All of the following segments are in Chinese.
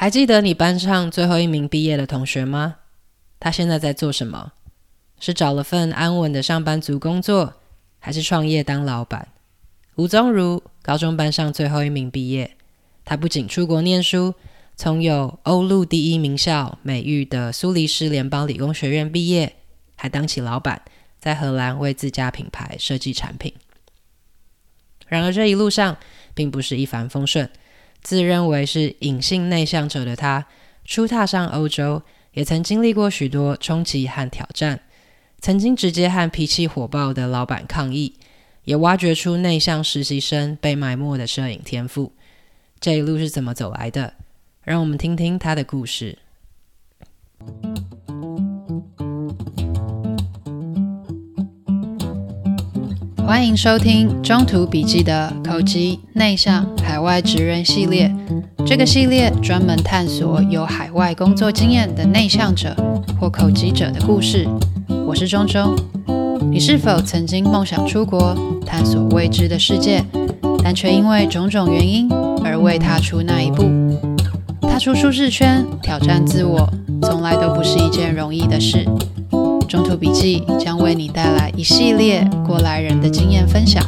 还记得你班上最后一名毕业的同学吗？他现在在做什么？是找了份安稳的上班族工作，还是创业当老板？吴宗儒，高中班上最后一名毕业。他不仅出国念书，从有欧陆第一名校美誉的苏黎世联邦理工学院毕业，还当起老板，在荷兰为自家品牌设计产品。然而这一路上并不是一帆风顺。自认为是隐性内向者的他，初踏上欧洲，也曾经历过许多冲击和挑战。曾经直接和脾气火爆的老板抗议，也挖掘出内向实习生被埋没的摄影天赋。这一路是怎么走来的？让我们听听他的故事。欢迎收听中途笔记的口吃内向海外职人系列。这个系列专门探索有海外工作经验的内向者或口吃者的故事。我是中中。你是否曾经梦想出国探索未知的世界，但却因为种种原因而未踏出那一步？踏出舒适圈，挑战自我，从来都不是一件容易的事。中途笔记将为你带来一系列过来人的经验分享，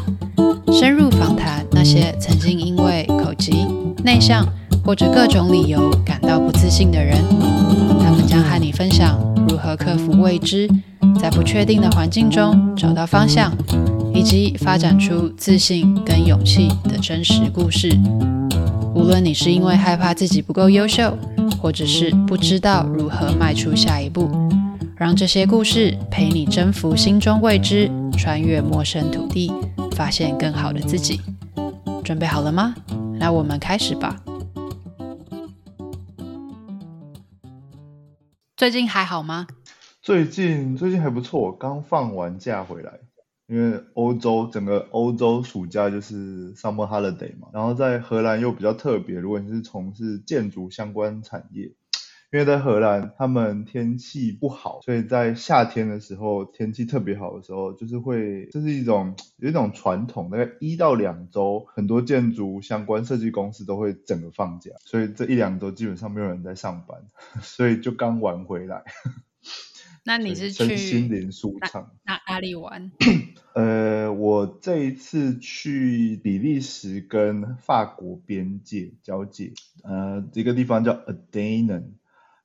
深入访谈那些曾经因为口疾、内向或者各种理由感到不自信的人。他们将和你分享如何克服未知，在不确定的环境中找到方向，以及发展出自信跟勇气的真实故事。无论你是因为害怕自己不够优秀，或者是不知道如何迈出下一步。让这些故事陪你征服心中未知，穿越陌生土地，发现更好的自己。准备好了吗？那我们开始吧。最近还好吗？最近最近还不错，刚放完假回来。因为欧洲整个欧洲暑假就是 summer holiday 嘛，然后在荷兰又比较特别，如果你是从事建筑相关产业。因为在荷兰，他们天气不好，所以在夏天的时候，天气特别好的时候，就是会，这是一种有一种传统，大概一到两周，很多建筑相关设计公司都会整个放假，所以这一两周基本上没有人在上班，所以就刚玩回来。那你是去心灵舒畅？那哪里玩？呃，我这一次去比利时跟法国边界交界，呃，一个地方叫 Adainen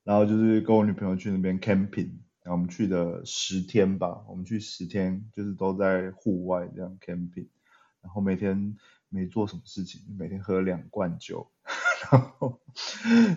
然后就是跟我女朋友去那边 camping，然后我们去的十天吧，我们去十天，就是都在户外这样 camping，然后每天没做什么事情，每天喝两罐酒，然后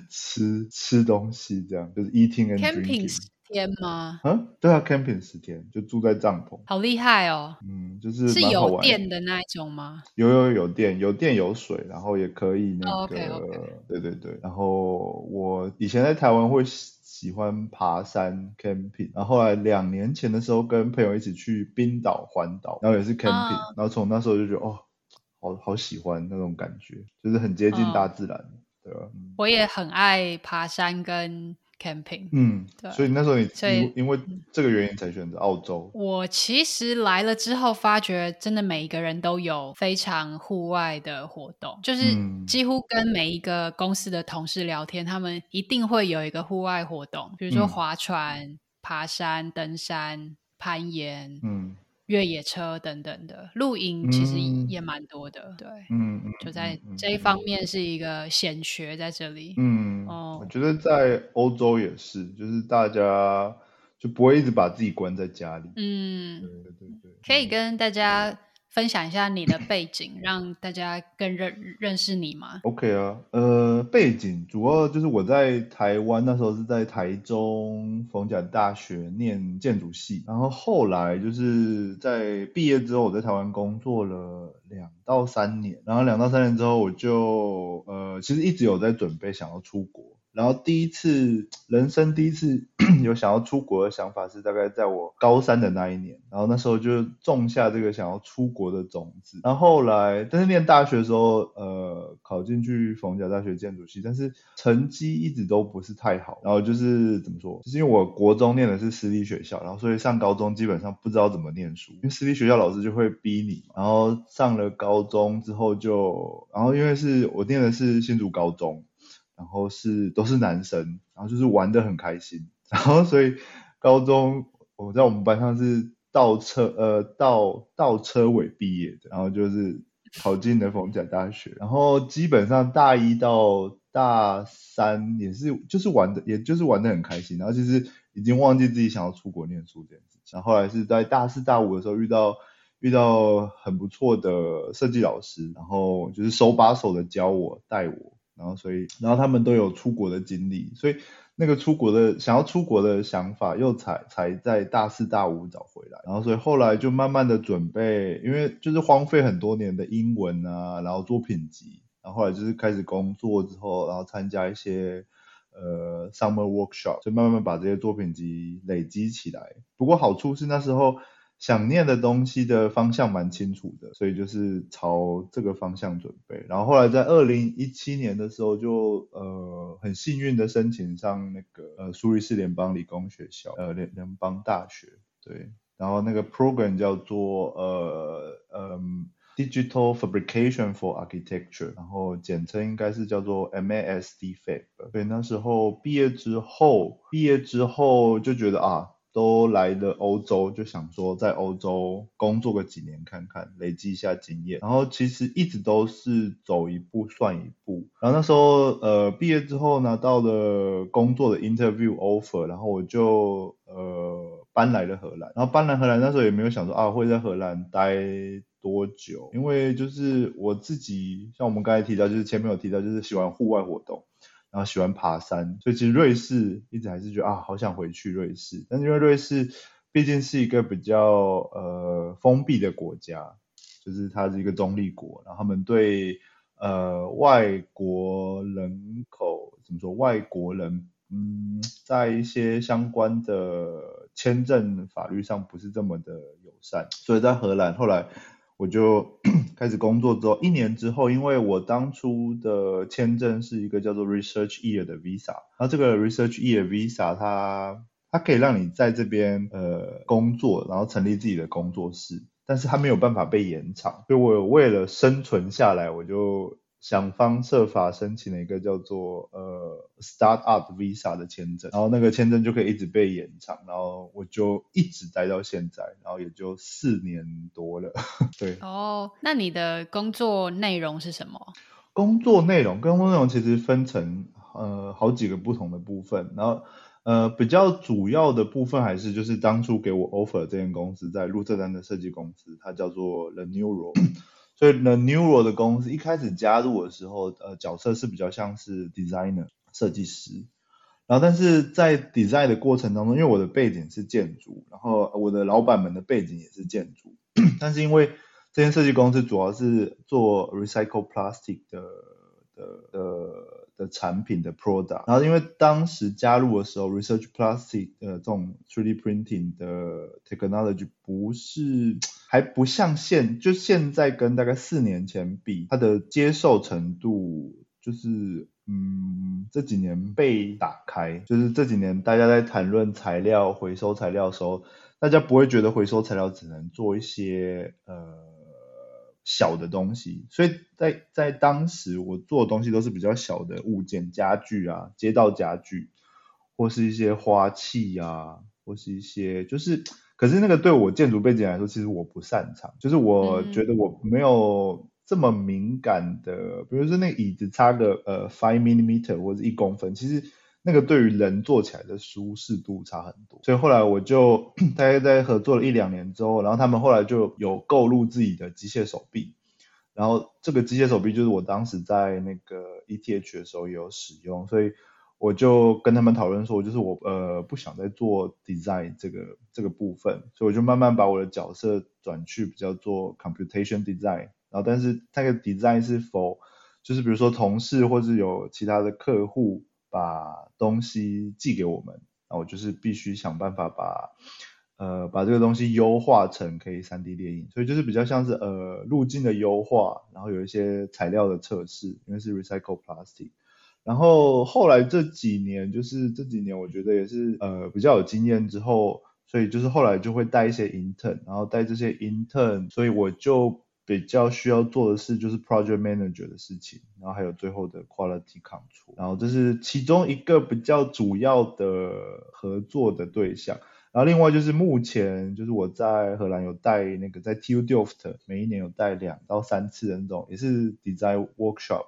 吃吃东西这样，就是 eating and drinking。天吗？啊，对啊，camping 十天，就住在帐篷。好厉害哦！嗯，就是是有电的那一种吗？有有有电，有电有水，然后也可以那个，oh, okay, okay. 对对对。然后我以前在台湾会喜欢爬山 camping，然后后来两年前的时候跟朋友一起去冰岛环岛，然后也是 camping，、uh, 然后从那时候就觉得哦，好好喜欢那种感觉，就是很接近大自然，uh, 对吧？我也很爱爬山跟。camping，嗯，对，所以那时候你因因为这个原因才选择澳洲。我其实来了之后，发觉真的每一个人都有非常户外的活动，就是几乎跟每一个公司的同事聊天，他们一定会有一个户外活动，比如说划船、嗯、爬山、登山、攀岩，嗯。越野车等等的露营其实也蛮多的，嗯、对，嗯，就在这一方。面是一个显学在这里，嗯，哦，我觉得在欧洲也是，就是大家就不会一直把自己关在家里，嗯，对对对，可以跟大家。分享一下你的背景，让大家更认认识你吗？OK 啊，呃，背景主要就是我在台湾那时候是在台中逢甲大学念建筑系，然后后来就是在毕业之后，我在台湾工作了两到三年，然后两到三年之后，我就呃，其实一直有在准备想要出国。然后第一次人生第一次有想要出国的想法是大概在我高三的那一年，然后那时候就种下这个想要出国的种子。然后后来，但是念大学的时候，呃，考进去逢甲大学建筑系，但是成绩一直都不是太好。然后就是怎么说，就是因为我国中念的是私立学校，然后所以上高中基本上不知道怎么念书，因为私立学校老师就会逼你。然后上了高中之后就，然后因为是我念的是新竹高中。然后是都是男生，然后就是玩的很开心，然后所以高中我在我们班上是倒车呃倒倒车尾毕业的，然后就是考进了逢甲大学，然后基本上大一到大三也是就是玩的，也就是玩的很开心，然后其实已经忘记自己想要出国念书这件事情，然后后来是在大四大五的时候遇到。遇到很不错的设计老师，然后就是手把手的教我带我，然后所以然后他们都有出国的经历，所以那个出国的想要出国的想法又才才在大四大五找回来，然后所以后来就慢慢的准备，因为就是荒废很多年的英文啊，然后作品集，然后后来就是开始工作之后，然后参加一些呃 summer workshop，就慢慢把这些作品集累积起来。不过好处是那时候。想念的东西的方向蛮清楚的，所以就是朝这个方向准备。然后后来在二零一七年的时候就，呃很幸运的申请上那个呃苏黎世联邦理工学校，呃联联邦大学，对。然后那个 program 叫做呃呃 Digital Fabrication for Architecture，然后简称应该是叫做 MASD-Fab。对，那时候毕业之后，毕业之后就觉得啊。都来了欧洲，就想说在欧洲工作个几年看看，累积一下经验。然后其实一直都是走一步算一步。然后那时候呃毕业之后拿到了工作的 interview offer，然后我就呃搬来了荷兰。然后搬来荷兰那时候也没有想说啊会在荷兰待多久，因为就是我自己像我们刚才提到，就是前面有提到就是喜欢户外活动。然后喜欢爬山，所以其实瑞士一直还是觉得啊，好想回去瑞士。但是因为瑞士毕竟是一个比较呃封闭的国家，就是它是一个中立国，然后他们对呃外国人口怎么说，外国人嗯，在一些相关的签证法律上不是这么的友善，所以在荷兰后来。我就 开始工作之后，一年之后，因为我当初的签证是一个叫做 Research Year 的 Visa，然后这个 Research Year Visa 它它可以让你在这边呃工作，然后成立自己的工作室，但是它没有办法被延长，所以我为了生存下来，我就。想方设法申请了一个叫做呃 Startup Visa 的签证，然后那个签证就可以一直被延长，然后我就一直待到现在，然后也就四年多了。对。哦，那你的工作内容是什么？工作内容，工作内容其实分成呃好几个不同的部分，然后呃比较主要的部分还是就是当初给我 offer 这间公司在鹿特丹的设计公司，它叫做 The Neural。所以呢 Neural 的公司一开始加入的时候，呃，角色是比较像是 designer 设计师，然后但是在 design 的过程当中，因为我的背景是建筑，然后我的老板们的背景也是建筑，但是因为这间设计公司主要是做 recycle plastic 的的的。的产品的 product，然后因为当时加入的时候，research plastic 的这种 3D printing 的 technology 不是还不像现就现在跟大概四年前比，它的接受程度就是嗯这几年被打开，就是这几年大家在谈论材料回收材料的时候，大家不会觉得回收材料只能做一些呃。小的东西，所以在在当时我做的东西都是比较小的物件，家具啊，街道家具，或是一些花器啊，或是一些就是，可是那个对我建筑背景来说，其实我不擅长，就是我觉得我没有这么敏感的，嗯、比如说那个椅子差个呃 five millimeter 或者一公分，其实。那个对于人坐起来的舒适度差很多，所以后来我就 大概在合作了一两年之后，然后他们后来就有购入自己的机械手臂，然后这个机械手臂就是我当时在那个 ETH 的时候也有使用，所以我就跟他们讨论说，就是我呃不想再做 design 这个这个部分，所以我就慢慢把我的角色转去比较做 computation design，然后但是那个 design 是否就是比如说同事或是有其他的客户。把东西寄给我们，那我就是必须想办法把呃把这个东西优化成可以 3D 列印，所以就是比较像是呃路径的优化，然后有一些材料的测试，因为是 recycle plastic。然后后来这几年就是这几年我觉得也是呃比较有经验之后，所以就是后来就会带一些 intern，然后带这些 intern，所以我就。比较需要做的事就是 project manager 的事情，然后还有最后的 quality control，然后这是其中一个比较主要的合作的对象。然后另外就是目前就是我在荷兰有带那个在 TU Delft 每一年有带两到三次的那种也是 design workshop，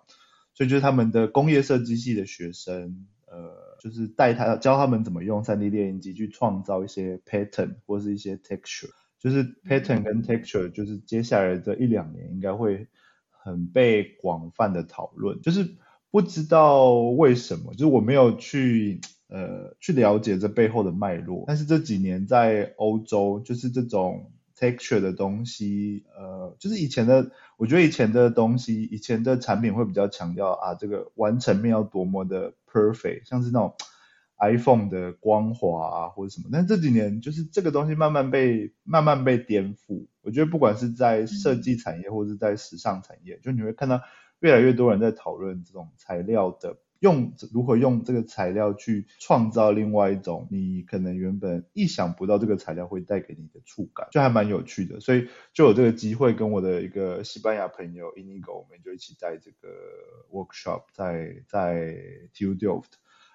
所以就是他们的工业设计系的学生，呃，就是带他教他们怎么用 3D 列印机去创造一些 pattern 或是一些 texture，就是 pattern 跟 texture 就是接下来这一两年应该会很被广泛的讨论，就是不知道为什么，就是我没有去。呃，去了解这背后的脉络，但是这几年在欧洲，就是这种 texture 的东西，呃，就是以前的，我觉得以前的东西，以前的产品会比较强调啊，这个完成面要多么的 perfect，像是那种 iPhone 的光滑啊或者什么，但这几年就是这个东西慢慢被慢慢被颠覆，我觉得不管是在设计产业或者是在时尚产业，就你会看到越来越多人在讨论这种材料的。用如何用这个材料去创造另外一种你可能原本意想不到这个材料会带给你的触感，就还蛮有趣的，所以就有这个机会跟我的一个西班牙朋友 Inigo，我们就一起在这个 workshop 在在 TU Delft，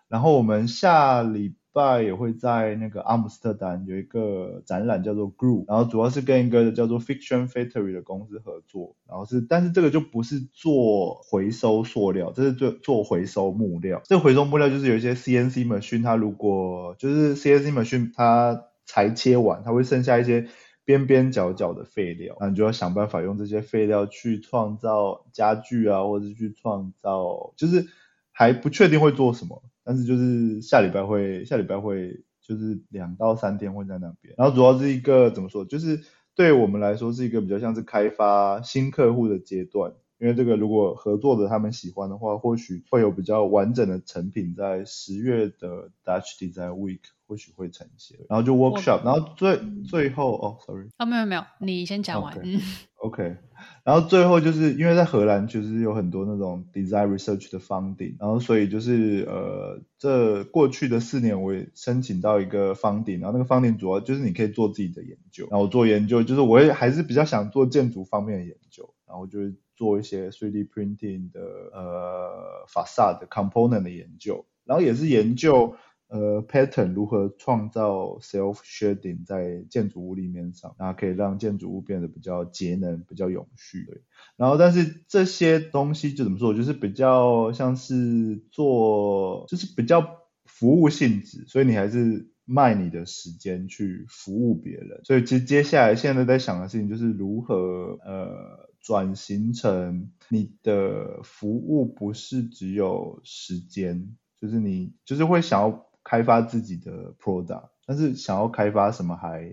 然后我们下礼。也会在那个阿姆斯特丹有一个展览叫做 Group，然后主要是跟一个叫做 Fiction Factory 的公司合作，然后是，但是这个就不是做回收塑料，这是做做回收木料。这回收木料就是有一些 CNC machine，它如果就是 CNC machine 它裁切完，它会剩下一些边边角角的废料，那你就要想办法用这些废料去创造家具啊，或者去创造，就是还不确定会做什么。但是就是下礼拜会，下礼拜会就是两到三天会在那边，然后主要是一个怎么说，就是对我们来说是一个比较像是开发新客户的阶段，因为这个如果合作的他们喜欢的话，或许会有比较完整的成品在十月的 Dutch Design Week 或许会呈现，然后就 workshop，然后最最后哦，sorry，哦没有没有，你先讲完。Okay. OK，然后最后就是因为在荷兰其实有很多那种 design research 的 funding，然后所以就是呃这过去的四年我也申请到一个 funding，然后那个 funding 主要就是你可以做自己的研究，然后我做研究就是我也还是比较想做建筑方面的研究，然后就是做一些 3D printing 的呃 facade 的 component 的研究，然后也是研究。呃，pattern 如何创造 self shading 在建筑物立面上，然后可以让建筑物变得比较节能、比较永续。对，然后但是这些东西就怎么说，就是比较像是做，就是比较服务性质，所以你还是卖你的时间去服务别人。所以其实接下来现在在想的事情就是如何呃转型成你的服务不是只有时间，就是你就是会想要。开发自己的 product，但是想要开发什么还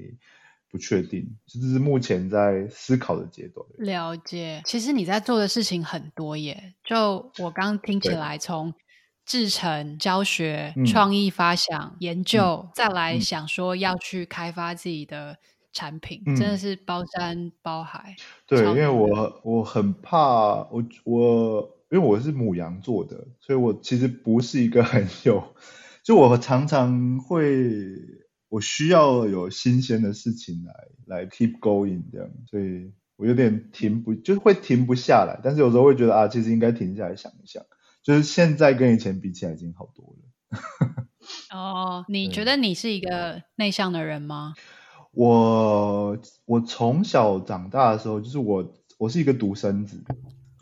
不确定，这是目前在思考的阶段。了解，其实你在做的事情很多耶。就我刚听起来，从制成、教学、创意发想、嗯、研究，再来想说要去开发自己的产品，嗯、真的是包山包海。对，因为我我很怕我我，因为我是母羊座的，所以我其实不是一个很有。就我常常会，我需要有新鲜的事情来来 keep going 这样，所以我有点停不，就是会停不下来。但是有时候会觉得啊，其实应该停下来想一想，就是现在跟以前比起来已经好多了。哦，你觉得你是一个内向的人吗？我我从小长大的时候，就是我我是一个独生子，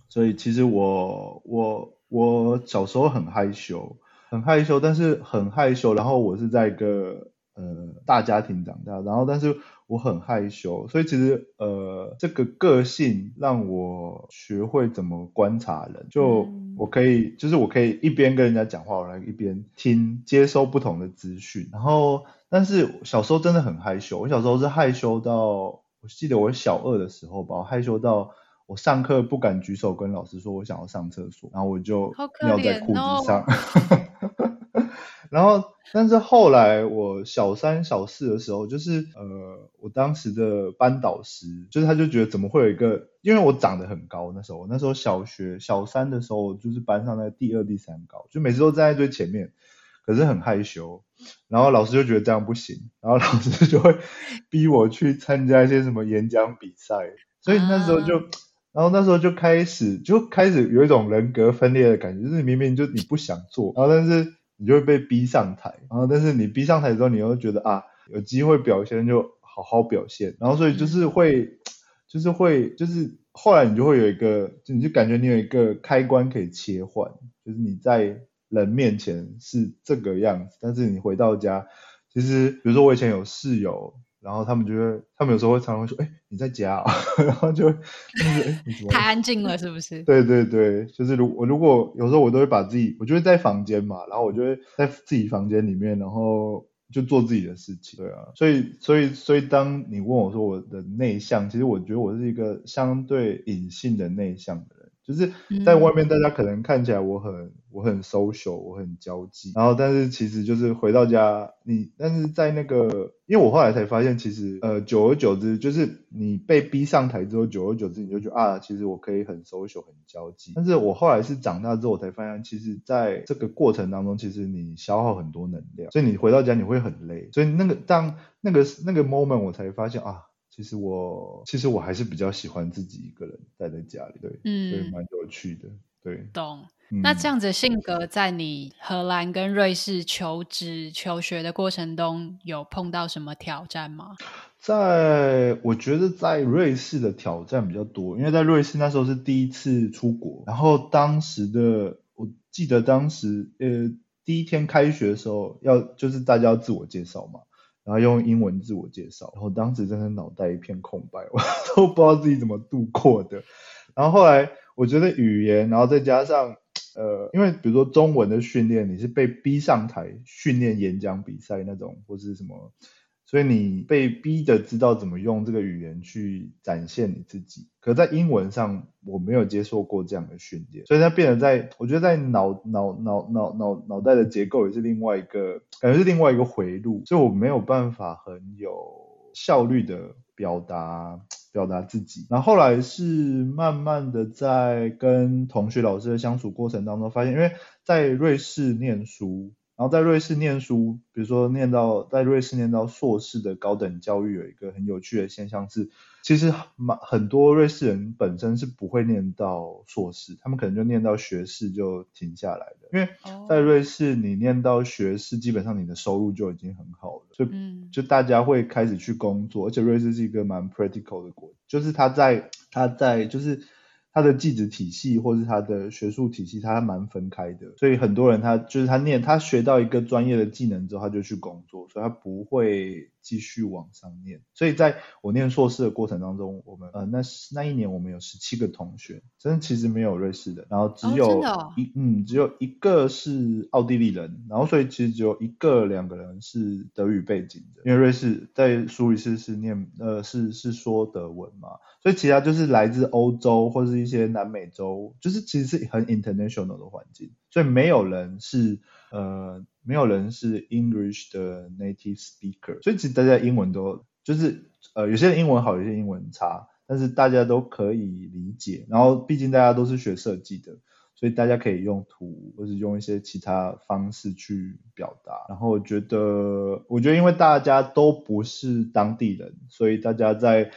所以其实我我我小时候很害羞。很害羞，但是很害羞。然后我是在一个呃大家庭长大，然后但是我很害羞，所以其实呃这个个性让我学会怎么观察人。就我可以，就是我可以一边跟人家讲话，我来一边听接收不同的资讯。然后，但是小时候真的很害羞。我小时候是害羞到，我记得我小二的时候吧，我害羞到。我上课不敢举手跟老师说我想要上厕所，然后我就尿在裤子上。哦、然后，但是后来我小三、小四的时候，就是呃，我当时的班导师，就是他就觉得怎么会有一个，因为我长得很高，那时候那时候小学小三的时候，就是班上的第二、第三高，就每次都站在最前面，可是很害羞。然后老师就觉得这样不行，然后老师就会逼我去参加一些什么演讲比赛。所以那时候就，啊、然后那时候就开始就开始有一种人格分裂的感觉，就是明明就你不想做，然后但是你就会被逼上台，然后但是你逼上台之后，你又觉得啊，有机会表现就好好表现，然后所以就是会，嗯、就是会，就是后来你就会有一个，就你就感觉你有一个开关可以切换，就是你在人面前是这个样子，但是你回到家，其实比如说我以前有室友。然后他们就会，他们有时候会常常说：“哎，你在家啊？” 然后就 太安静了，是不是？对对对，就是如我如果有时候我都会把自己，我就会在房间嘛，然后我就会在自己房间里面，然后就做自己的事情。对啊，所以所以所以当你问我说我的内向，其实我觉得我是一个相对隐性的内向的人。就是在外面，大家可能看起来我很、嗯、我很 social，我很交际，然后但是其实就是回到家，你但是在那个，因为我后来才发现，其实呃久而久之，就是你被逼上台之后，久而久之你就觉得啊，其实我可以很 social，很交际。但是我后来是长大之后，我才发现，其实在这个过程当中，其实你消耗很多能量，所以你回到家你会很累。所以那个当那个那个 moment，我才发现啊。其实我其实我还是比较喜欢自己一个人待在家里，对，嗯，对，蛮有趣的，对，懂。嗯、那这样子的性格，在你荷兰跟瑞士求职求学的过程中，有碰到什么挑战吗？在我觉得在瑞士的挑战比较多，因为在瑞士那时候是第一次出国，然后当时的我记得当时呃第一天开学的时候要就是大家要自我介绍嘛。然后用英文自我介绍，然后当时真的脑袋一片空白，我 都不知道自己怎么度过的。然后后来我觉得语言，然后再加上呃，因为比如说中文的训练，你是被逼上台训练演讲比赛那种，或是什么。所以你被逼的知道怎么用这个语言去展现你自己，可在英文上我没有接受过这样的训练，所以它变得在，我觉得在脑脑脑脑脑脑袋的结构也是另外一个，感觉是另外一个回路，所以我没有办法很有效率的表达表达自己。然后后来是慢慢的在跟同学老师的相处过程当中发现，因为在瑞士念书。然后在瑞士念书，比如说念到在瑞士念到硕士的高等教育，有一个很有趣的现象是，其实蛮很多瑞士人本身是不会念到硕士，他们可能就念到学士就停下来的。因为在瑞士你念到学士，基本上你的收入就已经很好了，就就大家会开始去工作，而且瑞士是一个蛮 practical 的国，就是他在他在就是。他的技职体系或是他的学术体系，他蛮分开的，所以很多人他就是他念他学到一个专业的技能之后，他就去工作，所以他不会继续往上念。所以在我念硕士的过程当中，我们呃那那一年我们有十七个同学，真的其实没有瑞士的，然后只有一、哦哦、嗯只有一个是奥地利人，然后所以其实只有一个两个人是德语背景的，因为瑞士在苏黎世是念呃是是说德文嘛。所以其他就是来自欧洲或是一些南美洲，就是其实是很 international 的环境，所以没有人是呃没有人是 English 的 native speaker，所以其实大家英文都就是呃有些人英文好，有些英文差，但是大家都可以理解。然后毕竟大家都是学设计的，所以大家可以用图或是用一些其他方式去表达。然后我觉得我觉得因为大家都不是当地人，所以大家在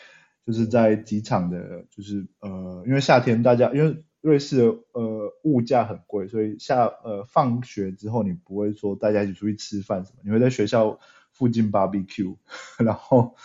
就是在机场的，就是呃，因为夏天大家因为瑞士的呃物价很贵，所以下呃放学之后你不会说大家一起出去吃饭什么，你会在学校附近 barbecue，然后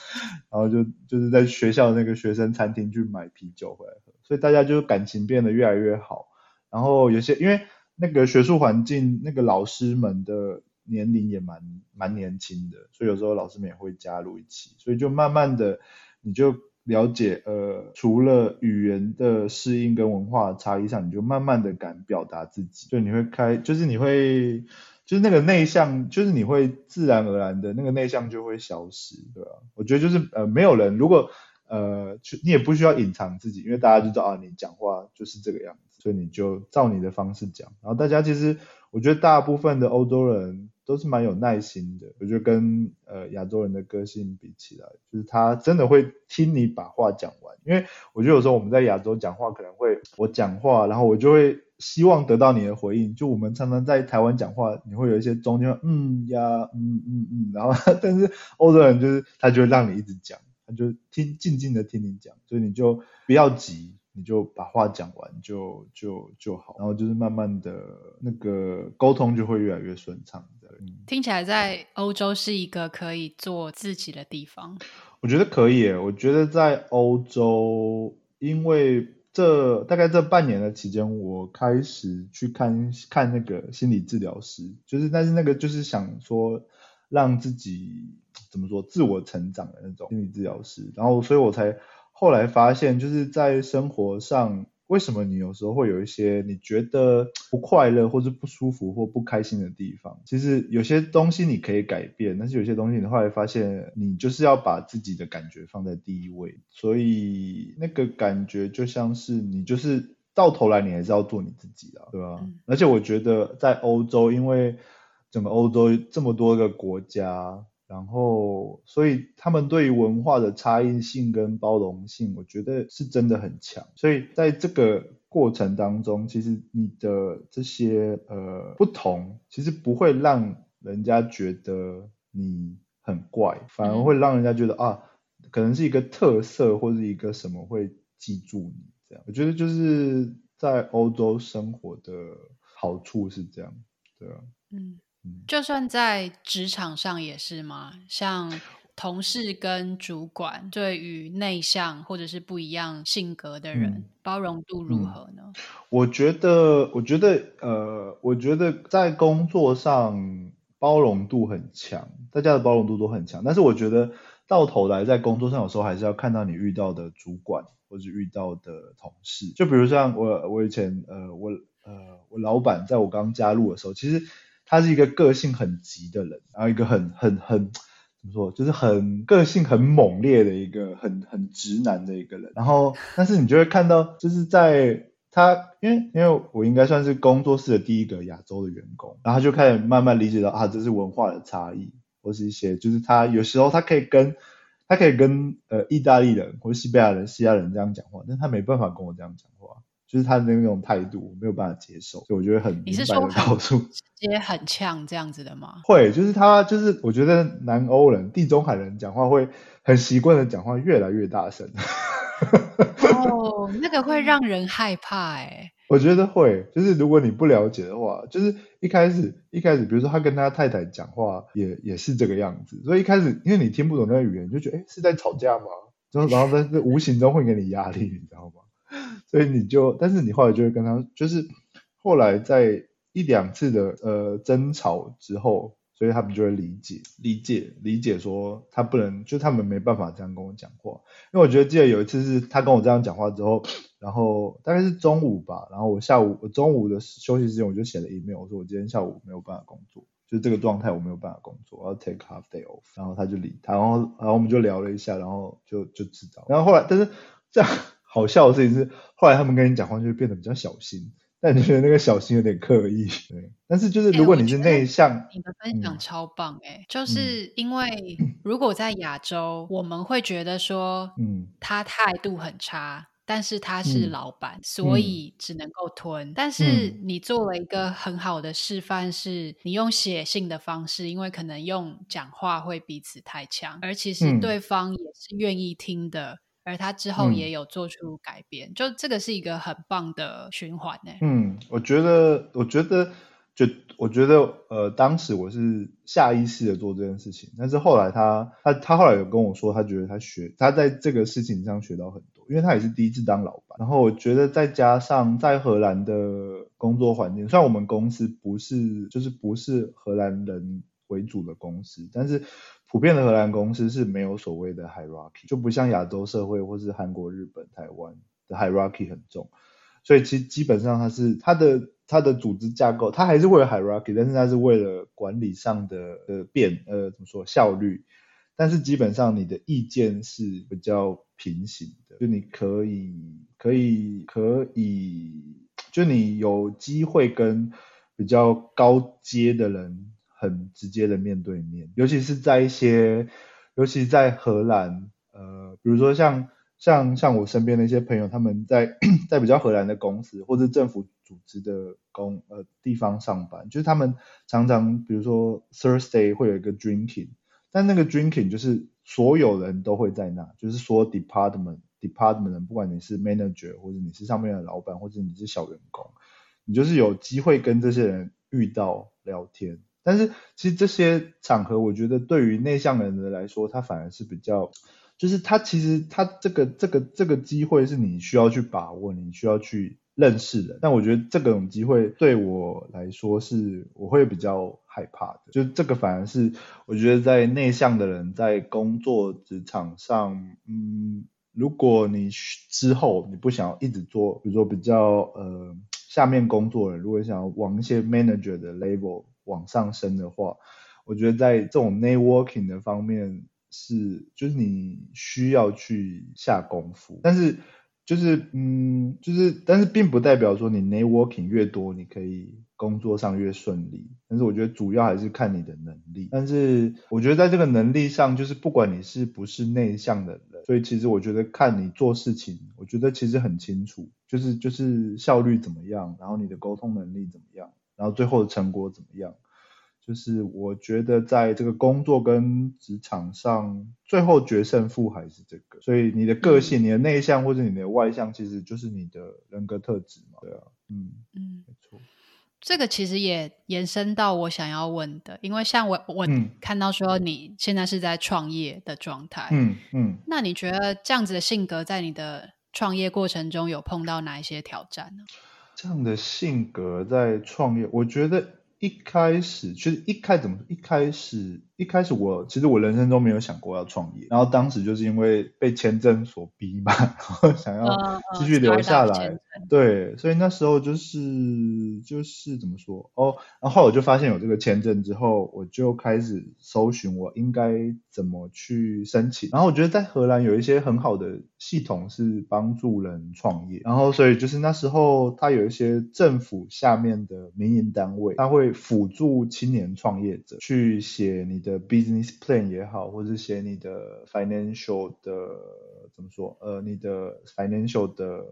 然后就就是在学校那个学生餐厅去买啤酒回来喝，所以大家就感情变得越来越好。然后有些因为那个学术环境，那个老师们的年龄也蛮蛮年轻的，所以有时候老师们也会加入一起，所以就慢慢的你就。了解，呃，除了语言的适应跟文化差异上，你就慢慢的敢表达自己，就你会开，就是你会，就是那个内向，就是你会自然而然的那个内向就会消失，对吧？我觉得就是，呃，没有人，如果，呃，你也不需要隐藏自己，因为大家就知道啊，你讲话就是这个样子，所以你就照你的方式讲，然后大家其实，我觉得大部分的欧洲人。都是蛮有耐心的，我觉得跟呃亚洲人的个性比起来，就是他真的会听你把话讲完。因为我觉得有时候我们在亚洲讲话可能会我讲话，然后我就会希望得到你的回应。就我们常常在台湾讲话，你会有一些中间嗯呀嗯嗯嗯，然后但是欧洲人就是他就会让你一直讲，他就听静静的听你讲，所以你就不要急，你就把话讲完就就就好，然后就是慢慢的那个沟通就会越来越顺畅。听起来在欧洲是一个可以做自己的地方。我觉得可以耶，我觉得在欧洲，因为这大概这半年的期间，我开始去看看那个心理治疗师，就是但是那个就是想说让自己怎么说自我成长的那种心理治疗师，然后所以我才后来发现，就是在生活上。为什么你有时候会有一些你觉得不快乐或是不舒服或不开心的地方？其实有些东西你可以改变，但是有些东西你后来发现你就是要把自己的感觉放在第一位，所以那个感觉就像是你就是到头来你还是要做你自己的，对吧？嗯。而且我觉得在欧洲，因为整个欧洲这么多个国家。然后，所以他们对于文化的差异性跟包容性，我觉得是真的很强。所以在这个过程当中，其实你的这些呃不同，其实不会让人家觉得你很怪，反而会让人家觉得啊，可能是一个特色或者一个什么会记住你这样。我觉得就是在欧洲生活的好处是这样，对啊，嗯。就算在职场上也是吗？像同事跟主管对于内向或者是不一样性格的人，嗯、包容度如何呢？我觉得，我觉得，呃，我觉得在工作上包容度很强，大家的包容度都很强。但是我觉得到头来在工作上，有时候还是要看到你遇到的主管或者遇到的同事。就比如像我，我以前，呃，我，呃，我老板在我刚加入的时候，其实。他是一个个性很急的人，然后一个很很很怎么说，就是很个性很猛烈的一个很很直男的一个人。然后，但是你就会看到，就是在他，因为因为我应该算是工作室的第一个亚洲的员工，然后他就开始慢慢理解到啊，这是文化的差异，或是一些就是他有时候他可以跟他可以跟呃意大利人或西班牙人、西亚人这样讲话，但他没办法跟我这样讲话。就是他的那种态度，我没有办法接受，所以我觉得很明白的告诉，直接很呛这样子的吗？会，就是他，就是我觉得南欧人、地中海人讲话会很习惯的讲话越来越大声。哦，那个会让人害怕哎。我觉得会，就是如果你不了解的话，就是一开始一开始，比如说他跟他太太讲话也也是这个样子，所以一开始因为你听不懂那个语言，你就觉得哎是在吵架吗？然后然后在这无形中会给你压力，你知道吗？所以你就，但是你后来就会跟他，就是后来在一两次的呃争吵之后，所以他们就会理解、理解、理解，说他不能，就他们没办法这样跟我讲话。因为我觉得记得有一次是他跟我这样讲话之后，然后大概是中午吧，然后我下午我中午的休息时间我就写了 email，我说我今天下午没有办法工作，就这个状态我没有办法工作，我要 take half day off。然后他就理他，然后然后我们就聊了一下，然后就就知道。然后后来，但是这样。好笑的事情是，后来他们跟你讲话就会变得比较小心，但你觉得那个小心有点刻意，对。但是就是如果你是内向，欸、你的分享超棒哎、欸嗯，就是因为如果在亚洲、嗯，我们会觉得说，嗯，他态度很差，但是他是老板、嗯，所以只能够吞、嗯。但是你做了一个很好的示范，是你用写信的方式，因为可能用讲话会彼此太强，而其实对方也是愿意听的。而他之后也有做出改变，嗯、就这个是一个很棒的循环呢。嗯，我觉得，我觉得，就我觉得，呃，当时我是下意识的做这件事情，但是后来他，他，他后来有跟我说，他觉得他学，他在这个事情上学到很多，因为他也是第一次当老板。然后我觉得再加上在荷兰的工作环境，虽然我们公司不是，就是不是荷兰人为主的公司，但是。普遍的荷兰公司是没有所谓的 hierarchy，就不像亚洲社会或是韩国、日本、台湾的 hierarchy 很重，所以其基本上它是它的它的组织架构，它还是会有 hierarchy，但是它是为了管理上的呃变呃怎么说效率，但是基本上你的意见是比较平行的，就你可以可以可以，就你有机会跟比较高阶的人。很直接的面对面，尤其是在一些，尤其在荷兰，呃，比如说像像像我身边的一些朋友，他们在 在比较荷兰的公司或者政府组织的公呃地方上班，就是他们常常比如说 Thursday 会有一个 drinking，但那个 drinking 就是所有人都会在那，就是说 department department 人，不管你是 manager 或者你是上面的老板，或者你是小员工，你就是有机会跟这些人遇到聊天。但是其实这些场合，我觉得对于内向的人来说，他反而是比较，就是他其实他这个这个这个机会是你需要去把握，你需要去。认识的，但我觉得这种机会对我来说是我会比较害怕的，就这个反而是我觉得在内向的人在工作职场上，嗯，如果你之后你不想要一直做，比如说比较呃下面工作的，如果想要往一些 manager 的 level 往上升的话，我觉得在这种 networking 的方面是就是你需要去下功夫，但是。就是嗯，就是，但是并不代表说你 networking 越多，你可以工作上越顺利。但是我觉得主要还是看你的能力。但是我觉得在这个能力上，就是不管你是不是内向的人，所以其实我觉得看你做事情，我觉得其实很清楚，就是就是效率怎么样，然后你的沟通能力怎么样，然后最后的成果怎么样。就是我觉得在这个工作跟职场上，最后决胜负还是这个。所以你的个性、嗯、你的内向或者你的外向，其实就是你的人格特质嘛。对啊，嗯嗯，没错。这个其实也延伸到我想要问的，因为像我我看到说你现在是在创业的状态，嗯嗯，那你觉得这样子的性格在你的创业过程中有碰到哪一些挑战呢？这样的性格在创业，我觉得。一开始其实一开始怎么说？一开始一开始我其实我人生中没有想过要创业，然后当时就是因为被签证所逼嘛，然后想要继续留下来，嗯嗯、对，所以那时候就是就是怎么说哦，然后我就发现有这个签证之后，我就开始搜寻我应该怎么去申请，然后我觉得在荷兰有一些很好的系统是帮助人创业，然后所以就是那时候他有一些政府下面的民营单位，他会。辅助青年创业者去写你的 business plan 也好，或是写你的 financial 的怎么说？呃，你的 financial 的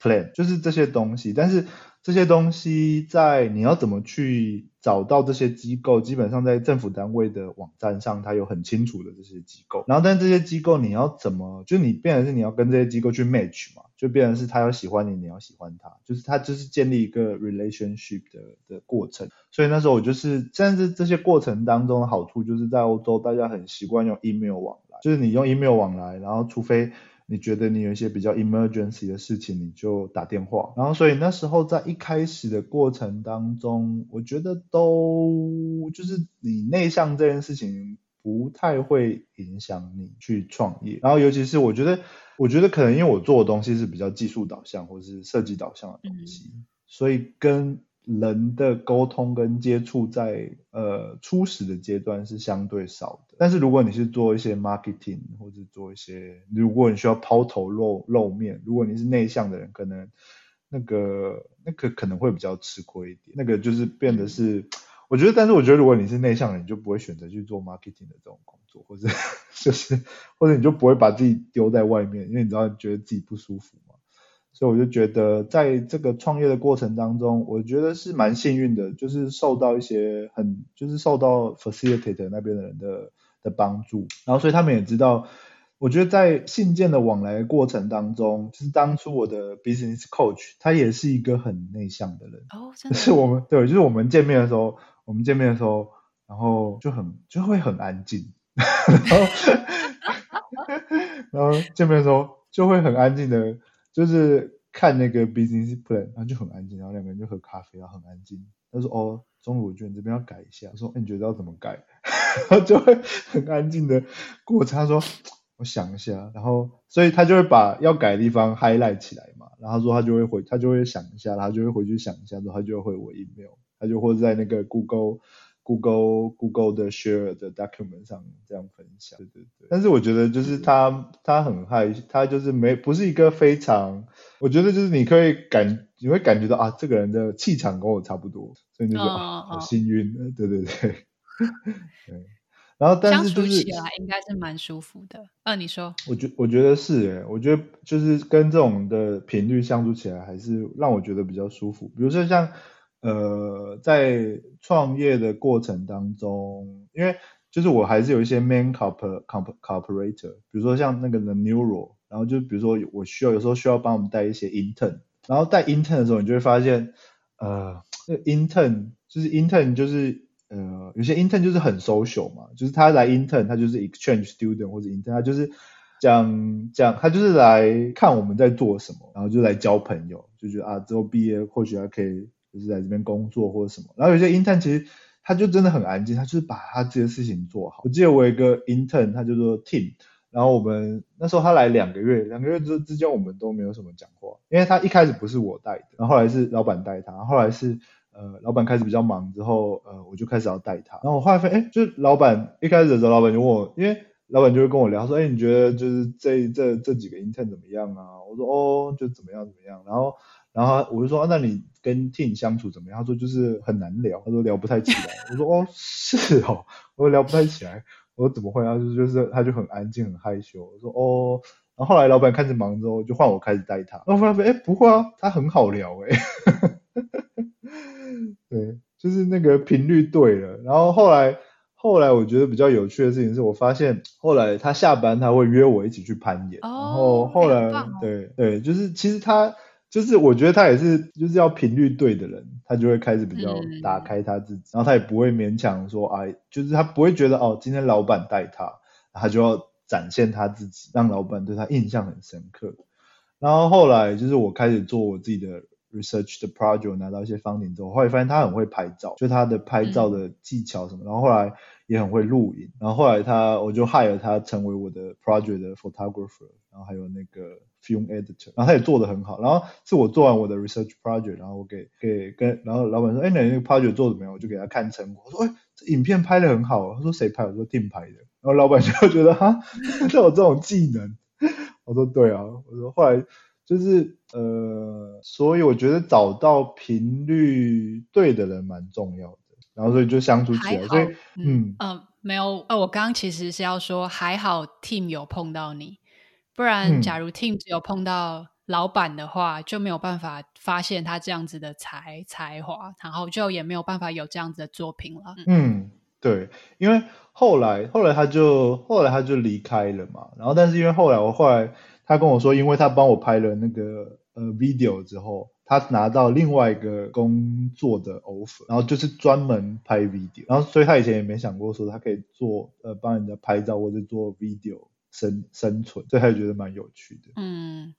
plan，就是这些东西。但是这些东西在你要怎么去找到这些机构？基本上在政府单位的网站上，它有很清楚的这些机构。然后，但这些机构你要怎么？就你变成是你要跟这些机构去 match 嘛？就变成是他要喜欢你，你要喜欢他，就是他就是建立一个 relationship 的的过程。所以那时候我就是，但是这些过程当中的好处就是在欧洲，大家很习惯用 email 往来，就是你用 email 往来，然后除非你觉得你有一些比较 emergency 的事情，你就打电话。然后所以那时候在一开始的过程当中，我觉得都就是你内向这件事情不太会影响你去创业。然后尤其是我觉得。我觉得可能因为我做的东西是比较技术导向或者是设计导向的东西，嗯、所以跟人的沟通跟接触在呃初始的阶段是相对少的。但是如果你是做一些 marketing 或者做一些，如果你需要抛头露露面，如果你是内向的人，可能那个那个可能会比较吃亏一点。那个就是变得是，我觉得，但是我觉得如果你是内向的人，你就不会选择去做 marketing 的这种工作，或者 就是。或者你就不会把自己丢在外面，因为你知道觉得自己不舒服嘛。所以我就觉得在这个创业的过程当中，我觉得是蛮幸运的，就是受到一些很，就是受到 facilitator 那边的人的的帮助。然后所以他们也知道，我觉得在信件的往来的过程当中，就是当初我的 business coach 他也是一个很内向的人。哦，真的。就是我们对，就是我们见面的时候，我们见面的时候，然后就很就会很安静，然后。然后见面的时候就会很安静的，就是看那个 business plan，然后就很安静，然后两个人就喝咖啡，然后很安静。他说：“哦，中午我觉得你这边要改一下。”我说：“哎，你觉得要怎么改？” 然后就会很安静的过程。他说：“我想一下。”然后所以他就会把要改的地方 highlight 起来嘛。然后他说他就会回，他就会想一下，然后就会回去想一下，之后他就会回我 email，他就会在那个 Google。Google Google 的 share 的 document 上这样分享，对对对。但是我觉得就是他他很害，他就是没不是一个非常，我觉得就是你可以感你会感觉到啊，这个人的气场跟我差不多，所以你就觉得、哦、啊好幸运，对对对。对，然后但是就是相处起来应该是蛮舒服的。啊，你说？我觉我觉得是诶，我觉得就是跟这种的频率相处起来，还是让我觉得比较舒服。比如说像。呃，在创业的过程当中，因为就是我还是有一些 main corp corp corporator，比如说像那个 the neural，然后就比如说我需要有时候需要帮我们带一些 intern，然后带 intern 的时候，你就会发现，呃，那 intern 就是 intern 就是呃有些 intern 就是很 social 嘛，就是他来 intern 他就是 exchange student 或者 intern 他就是讲讲他就是来看我们在做什么，然后就来交朋友，就觉得啊之后毕业或许还可以就是在这边工作或者什么，然后有些 intern 其实。他就真的很安静，他就是把他这些事情做好。我记得我有一个 intern，他就说 Tim，然后我们那时候他来两个月，两个月之之间我们都没有什么讲话，因为他一开始不是我带的，然后后来是老板带他，后来是呃老板开始比较忙之后，呃我就开始要带他，然后我后来发现，哎，就是老板一开始的时候，老板就问我，因为老板就会跟我聊，说，哎你觉得就是这这这几个 intern 怎么样啊？我说哦就怎么样怎么样，然后。然后我就说，啊，那你跟 Tin 相处怎么样？他说就是很难聊，他说聊不太起来。我说哦，是哦，我说聊不太起来。我说怎么会？他说就是他就很安静，很害羞。我说哦，然后后来老板开始忙之后，就换我开始带他。然后发现哎不会啊，他很好聊哎。对，就是那个频率对了。然后后来后来我觉得比较有趣的事情是我发现后来他下班他会约我一起去攀岩。哦。然后后来对对，就是其实他。就是我觉得他也是，就是要频率对的人，他就会开始比较打开他自己，嗯、然后他也不会勉强说，哎，就是他不会觉得哦，今天老板带他，他就要展现他自己，让老板对他印象很深刻。然后后来就是我开始做我自己的 research 的 project，拿到一些 funding 之后，后来发现他很会拍照，就他的拍照的技巧什么，嗯、然后后来也很会录影，然后后来他我就 hire 他成为我的 project 的 photographer，然后还有那个。Film editor，然后他也做得很好，然后是我做完我的 research project，然后我给给跟，然后老板说，哎，那你那个 project 做得怎么样？我就给他看成果，我说，哎，这影片拍得很好。他说谁拍？我说 Tim 拍的。然后老板就觉得哈，就有这种技能。我说对啊，我说后来就是呃，所以我觉得找到频率对的人蛮重要的，然后所以就相处起来。所以嗯嗯，没有，呃，我刚刚其实是要说还好 Tim 有碰到你。不然，假如 Tim 只有碰到老板的话，嗯、就没有办法发现他这样子的才才华，然后就也没有办法有这样子的作品了。嗯，对，因为后来后来他就后来他就离开了嘛，然后但是因为后来我后来他跟我说，因为他帮我拍了那个呃 video 之后，他拿到另外一个工作的 offer，然后就是专门拍 video，然后所以他以前也没想过说他可以做呃帮人家拍照或者做 video。生生存，所以他就觉得蛮有趣的。嗯，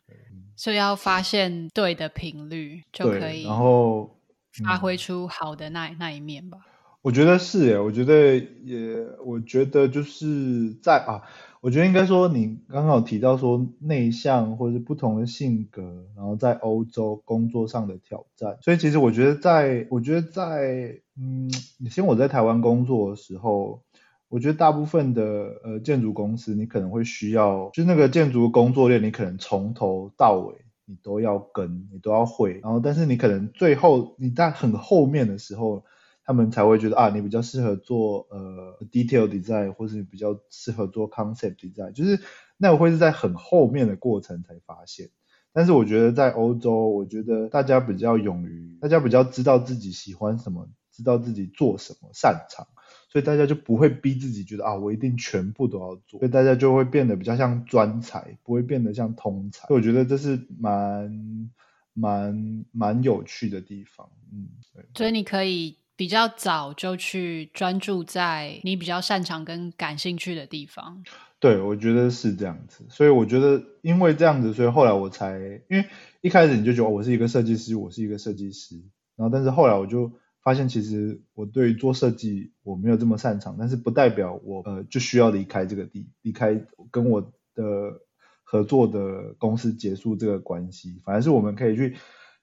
所以要发现对的频率，就可以然后发挥出好的那、嗯、那一面吧。我觉得是耶，我觉得也，我觉得就是在啊，我觉得应该说你刚刚有提到说内向或者是不同的性格，然后在欧洲工作上的挑战。所以其实我觉得在，我觉得在，嗯，以前我在台湾工作的时候。我觉得大部分的呃建筑公司，你可能会需要，就是那个建筑工作链，你可能从头到尾你都要跟，你都要会。然后，但是你可能最后你在很后面的时候，他们才会觉得啊，你比较适合做呃 detail design，或是你比较适合做 concept design，就是那我会是在很后面的过程才发现。但是我觉得在欧洲，我觉得大家比较勇于，大家比较知道自己喜欢什么，知道自己做什么，擅长。所以大家就不会逼自己觉得啊，我一定全部都要做，所以大家就会变得比较像专才，不会变得像通才。所以我觉得这是蛮蛮蛮有趣的地方，嗯，对。所以你可以比较早就去专注在你比较擅长跟感兴趣的地方。对，我觉得是这样子。所以我觉得因为这样子，所以后来我才，因为一开始你就觉得我是一个设计师，我是一个设计师，然后但是后来我就。发现其实我对于做设计我没有这么擅长，但是不代表我呃就需要离开这个地，离开跟我的合作的公司结束这个关系，反而是我们可以去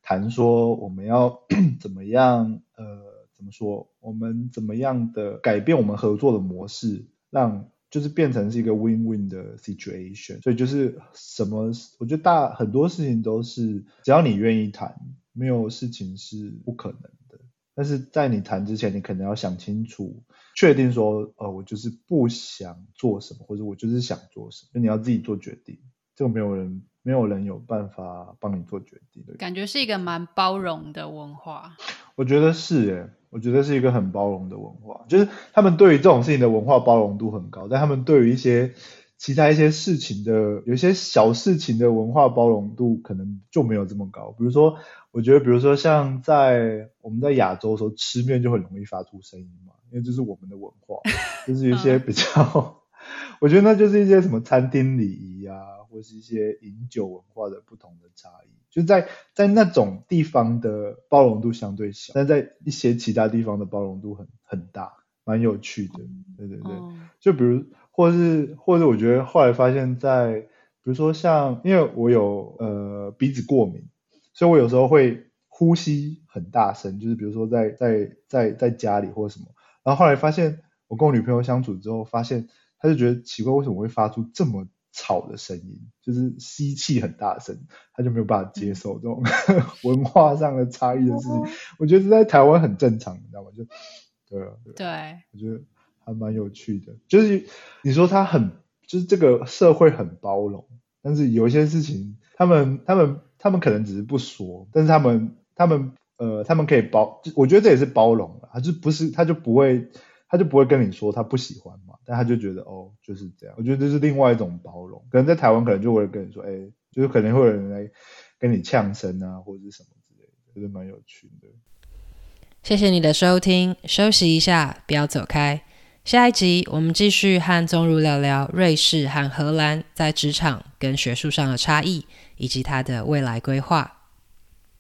谈说我们要 怎么样呃怎么说，我们怎么样的改变我们合作的模式，让就是变成是一个 win-win 的 situation。所以就是什么，我觉得大很多事情都是只要你愿意谈，没有事情是不可能。但是在你谈之前，你可能要想清楚，确定说，呃，我就是不想做什么，或者我就是想做什么，那你要自己做决定，这个没有人没有人有办法帮你做决定的。感觉是一个蛮包容的文化。我觉得是耶，我觉得是一个很包容的文化，就是他们对于这种事情的文化包容度很高，但他们对于一些其他一些事情的，有些小事情的文化包容度可能就没有这么高。比如说，我觉得，比如说像在我们在亚洲的时候吃面就很容易发出声音嘛，因为这是我们的文化，就是一些比较。我觉得那就是一些什么餐厅礼仪啊，或是一些饮酒文化的不同的差异，就在在那种地方的包容度相对小，但在一些其他地方的包容度很很大，蛮有趣的。对对对，嗯、就比如或是或者我觉得后来发现在，在比如说像因为我有呃鼻子过敏，所以我有时候会呼吸很大声，就是比如说在在在在家里或什么，然后后来发现我跟我女朋友相处之后发现。她就觉得奇怪，为什么会发出这么吵的声音？就是吸气很大声，她就没有办法接受这种 文化上的差异的事情。我觉得在台湾很正常，你知道吗？就对啊，对，我觉得还蛮有趣的。就是你说他很，就是这个社会很包容，但是有一些事情，他们、他们、他们可能只是不说，但是他们、他们呃，他们可以包，我觉得这也是包容的，他就不是，他就不会。他就不会跟你说他不喜欢嘛，但他就觉得哦，就是这样。我觉得这是另外一种包容，可能在台湾可能就会跟你说，哎，就是可能会有人来跟你呛声啊，或者是什么之类的，就是蛮有趣的。谢谢你的收听，休息一下，不要走开。下一集我们继续和宗儒聊聊瑞士和荷兰在职场跟学术上的差异，以及他的未来规划。